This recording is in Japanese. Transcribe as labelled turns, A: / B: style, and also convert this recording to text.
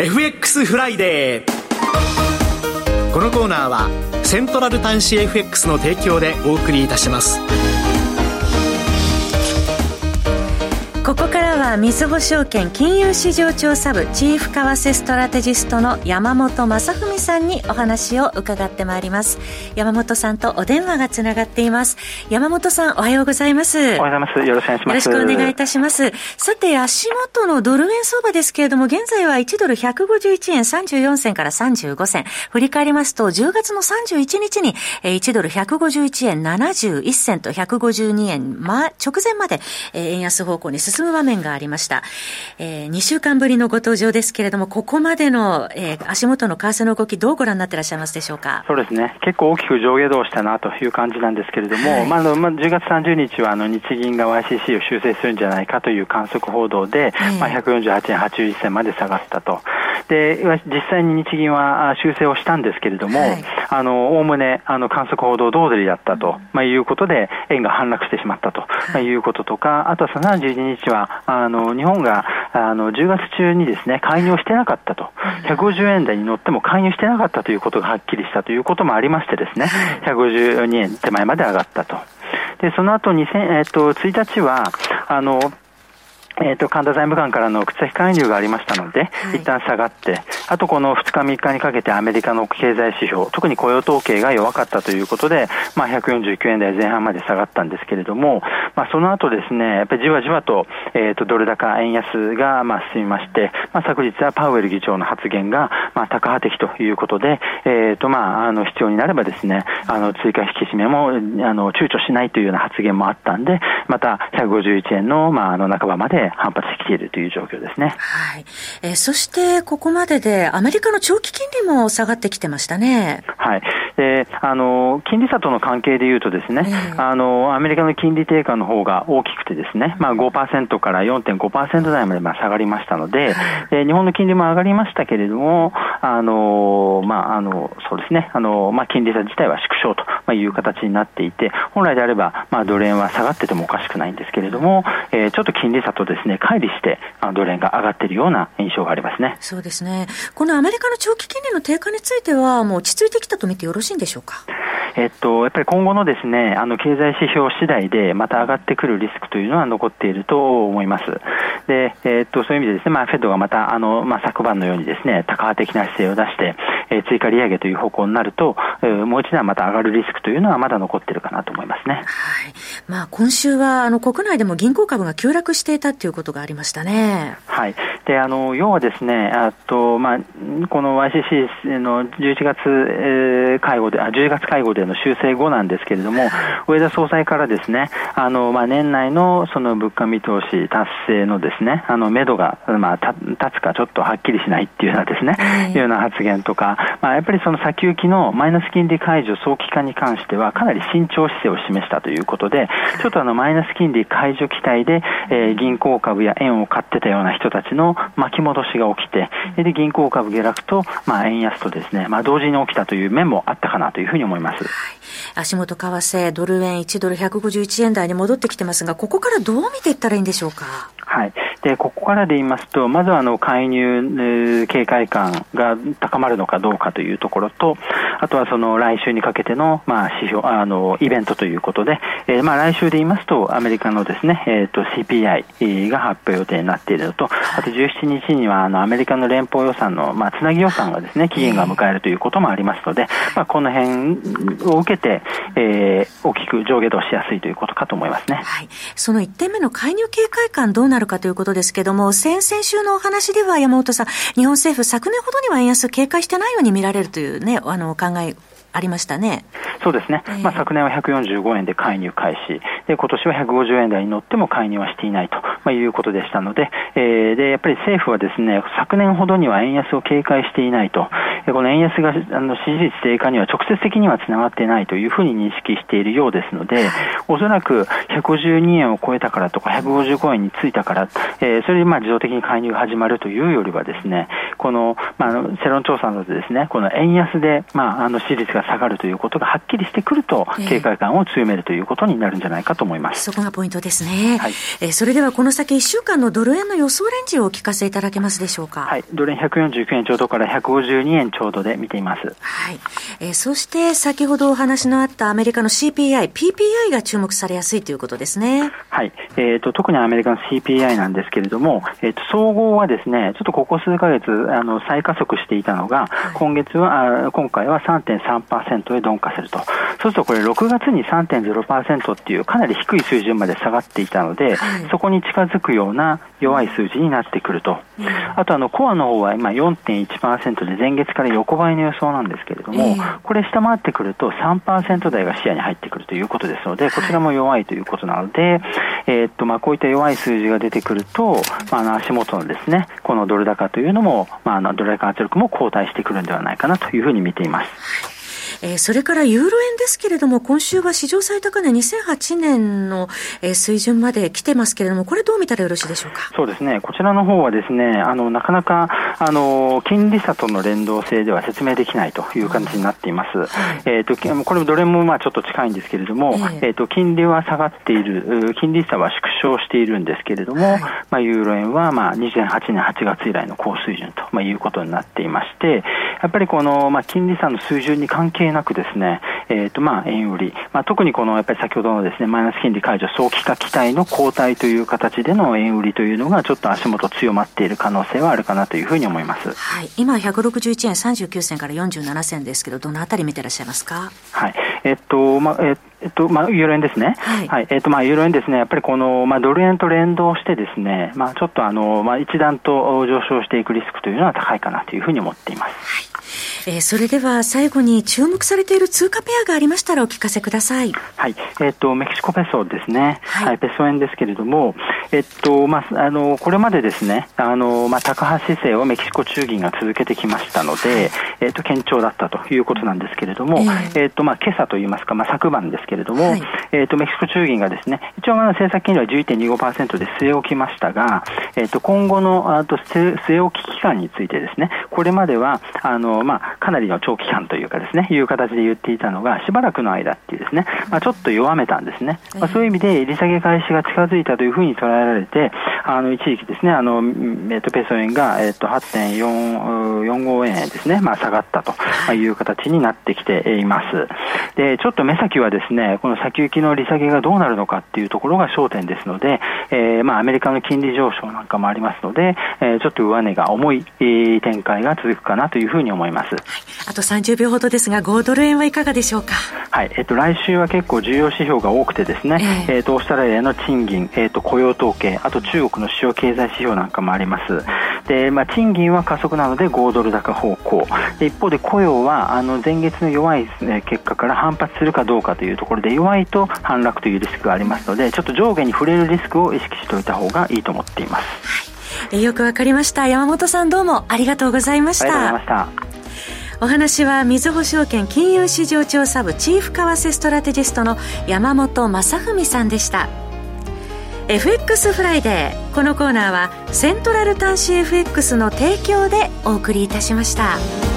A: FX フライデーこのコーナーはセントラル短資 FX の提供でお送りいたします。
B: ここからはみずほ証券金融市場調査部チーフ為替ストラテジストの山本正文さんにお話を伺ってまいります。山本さんとお電話がつながっています。山本さんおはようございます。おはよう
C: ございます。よろしくお願いします。
B: よろしくお願いいたします。さて足元のドル円相場ですけれども現在は1ドル151円34銭から35銭。振り返りますと10月の31日に1ドル151円71銭と152円、ま、直前まで円安方向に進進む場面がありました。えー、2週間ぶりのご登場ですけれども、ここまでの、えー、足元の為替の動き、どうご覧になっていらっしゃいますでしょうか？
C: そうですね。結構大きく上下動したなという感じなんですけれども、はい、まあ、まあ、10月30日は、あの、日銀が YCC を修正するんじゃないかという観測報道で、まあ、148円81銭まで下がったと。で、実際に日銀は修正をしたんですけれども、はい、あの、おおむね、あの、観測報道通りだったと、まあ、いうことで、円が反落してしまったと、まあ、いうこととか、あとは31日は、あの、日本が、あの、10月中にですね、介入してなかったと、150円台に乗っても介入してなかったということがはっきりしたということもありましてですね、152円手前まで上がったと。で、その後2000、えっと、1日は、あの、えっ、ー、と、神田財務官からの口先介入がありましたので、はい、一旦下がって、あとこの2日3日にかけてアメリカの経済指標、特に雇用統計が弱かったということで、まあ、149円台前半まで下がったんですけれども、まあ、その後ですね、やっぱりじわじわと、えっ、ー、と、ドル高、円安が、まあ、進みまして、まあ、昨日はパウエル議長の発言が、まあ、高派的ということで、えっ、ー、と、まあ、あの、必要になればですね、あの、追加引き締めも、あの、躊躇しないというような発言もあったんで、また、151円の、まあ、あの、半ばまで反発してきているという状況ですね。
B: はい。えー、そして、ここまでで、アメリカの長期金利も下がってきてましたね。
C: はい。で、あの、金利差との関係でいうとですね、えー、あの、アメリカの金利低下の方が大きくてですね、まあ5%から4.5%台までまあ下がりましたので、で、日本の金利も上がりましたけれども、あの、まあ、あの、そうですね、あの、まあ、金利差自体は縮小という形になっていて、本来であれば、まあ、ドル円は下がっててもおかしくないんですけれども、えー、ちょっと金利差とですね、乖離してあ、ドル円が上がっているような印象がありますね。
B: そうですね。このアメリカの長期金利の低下については、もう落ち着いてきたと見てよろしいんでしょうか？
C: えっと、やっぱり今後のですね、あの、経済指標次第で、また上がってくるリスクというのは残っていると思います。で、えっと、そういう意味でですね、まあ、フェッドがまた、あの、まあ、昨晩のようにですね、高派的な姿勢を出して、えー、追加利上げという方向になると、えー、もう一度はまた上がるリスクというのはまだ残っているかなと思いますね。はい。
B: まあ、今週は、あの、国内でも銀行株が急落していたということがありましたね。
C: はい。で、あの、要はですね、あと、まあ、この YCC の11月、えー、会合で、あ、10月会合での修正後なんですけれども、上田総裁からですね、あの、まあ、年内のその物価見通し達成のですね、あの、目処が、まあ、立つかちょっとはっきりしないっていうようなですね、いうような発言とか、まあ、やっぱりその先行きのマイナス金利解除早期化に関しては、かなり慎重姿勢を示したということで、ちょっとあの、マイナス金利解除期待で、えー、銀行株や円を買ってたような人たちの巻き戻しが起きて、で、銀行株下落と、まあ、円安とですね、まあ、同時に起きたという面もあったかなというふうに思います。はい、
B: 足元為替、ドル円1ドル151円台に戻ってきてますが、ここからどう見ていったらいいんでしょうか？
C: はい。で、ここからで言いますと、まずはあの、介入、警戒感が高まるのかどうかというところと、あとはその来週にかけての、まあ、指標、あの、イベントということで、えー、まあ、来週で言いますと、アメリカのですね、えっ、ー、と、CPI が発表予定になっているのと、あと17日には、あの、アメリカの連邦予算の、まあ、つなぎ予算がですね、期限が迎えるということもありますので、まあ、この辺を受けて、えー、大きく上下動しやすいということかと思いますね。
B: はい。その1点目の介入警戒感どうなるかということですけども、先々週のお話では山本さん、日本政府昨年ほどには円安警戒してないように見られるというね、あの、考えありましたね。
C: そうですね。えー、まあ、昨年は145円で介入開始。で、今年は150円台に乗っても介入はしていないと、まあ、いうことでしたので、えー、で、やっぱり政府はですね、昨年ほどには円安を警戒していないと、この円安があの支持率低下には直接的にはつながっていないというふうに認識しているようですので、おそらく152円を超えたからとか、155円についたから、えー、それでまあ自動的に介入が始まるというよりはですね、この、まあ、世論調査などでですね、この円安で、まあ、あの支持率が下がるということがはっきりしてくると、警戒感を強めるということになるんじゃないかと思います。
B: そこがポイントですね。はい、えー、それではこの先1週間のドル円の予想レンジをお聞かせいただけますでしょうか？
C: はい、ドル円149円ちょうどから152円ちょうどで見ています。
B: はい。えー、そして先ほどお話のあったアメリカの CPI、PPI が注目されやすいということですね。
C: はい。えっ、ー、と、特にアメリカの CPI なんですけれども、えっ、ー、と、総合はですね、ちょっとここ数ヶ月、あの、再加速していたのが、はい、今月は、あ今回は3.3%へ鈍化すると。そうするとこれ6月に3.0%っていうかなり低い水準まで下がっていたので、はい、そこに近づくような弱い数字になってくると。あとあの、コアの方は今4.1%で前月から横ばいの予想なんですけれども、これ下回ってくると3%台が視野に入ってくるということですので、こちらも弱いということなので、えー、っと、まあ、こういった弱い数字が出てくると、まあ、あの、足元のですね、このドル高というのも、まあ、あの、ドル高圧力も後退してくるんではないかなというふうに見ています。
B: えー、それからユーロ円ですけれども、今週は史上最高値2008年の、えー、水準まで来てますけれども、これどう見たらよろしいでしょうか？
C: そうですね。こちらの方はですね、あの、なかなか、あの、金利差との連動性では説明できないという感じになっています。はい、えっ、と、これどれもまあちょっと近いんですけれども、えっ、ー、と、金利は下がっている、金利差は縮小しているんですけれども、はい、まあ、ユーロ円はまあ2008年8月以来の高水準と、まあ、いうことになっていまして、やっぱりこの、まあ、金利差の水準に関係なくですね、えーとまあ、円売り、まあ、特にこのやっぱり先ほどのですねマイナス金利解除早期化期待の後退という形での円売りというのがちょっと足元強まっている可能性はあるかなというふうに思います、
B: はい、今161円39銭から47銭ですけどどのあたり見てらっしゃいますか？
C: はい。えっとまあええっとまあ、ユーロ円ですね、はい、はい、えっとまあ、ユーロ円ですね、やっぱりこの、まあ、ドル円と連動してですね、まあ、ちょっとあの、まあ、一段と上昇していくリスクというのは高いかなというふうに思っています。はい
B: えー、それでは最後に注目されている通貨ペアがありましたらお聞かせください。
C: はい。えっ、ー、と、メキシコペソですね。はい、はい、ペソ円ですけれども、えっと、まあ、あの、これまでですね、あの、まあ、高橋姿勢をメキシコ中銀が続けてきましたので、えっと、堅調だったということなんですけれども、えっと、まあ、今朝といいますか、まあ、昨晩ですけれども、はい、えっと、メキシコ中銀がですね、一応、まあ、政策金利は11.25%で据え置きましたが、えっと、今後の、あと、据え置き期間についてですね、これまでは、あの、まあ、かなりの長期間というかですね、いう形で言っていたのが、しばらくの間っていうですね、まあ、ちょっと弱めたんですね。まあ、そういう意味で、利下げ開始が近づいたというふうに捉えられて、あの、一時期ですね、あの、えっと、ペソ円が、えっと、8.45円ですね、まあ、下がったという形になってきています。で、ちょっと目先はですね、この先行きの利下げがどうなるのかっていうところが焦点ですので、えー、まあ、アメリカの金利上昇なんかもありますので、えー、ちょっと上値が重い、えー、展開が続くかなというふうに思います。はい、
B: あと30秒ほどですが、5ドル円はいかがでしょうか？
C: はい、えっと、来週は結構重要指標が多くてですね、えー、えーと、オーストラリアの賃金、えっと、雇用統計、あと中国の主要経済指標なんかもあります。で、まあ、賃金は加速なので5ドル高方向。で一方で雇用は、あの、前月の弱い、ね、結果から反発するかどうかというところで、弱いと反落というリスクがありますので、ちょっと上下に触れるリスクを意識しておいた方がいいと思っています。
B: はい、よくわかりました。山本さんどうもありがとうございました。あり
C: がとうございました。
B: お話はみずほ証券金融市場調査部チーフ為替ストラテジストの山本正文さんでした FX フライデーこのコーナーはセントラル端子 FX の提供でお送りいたしました。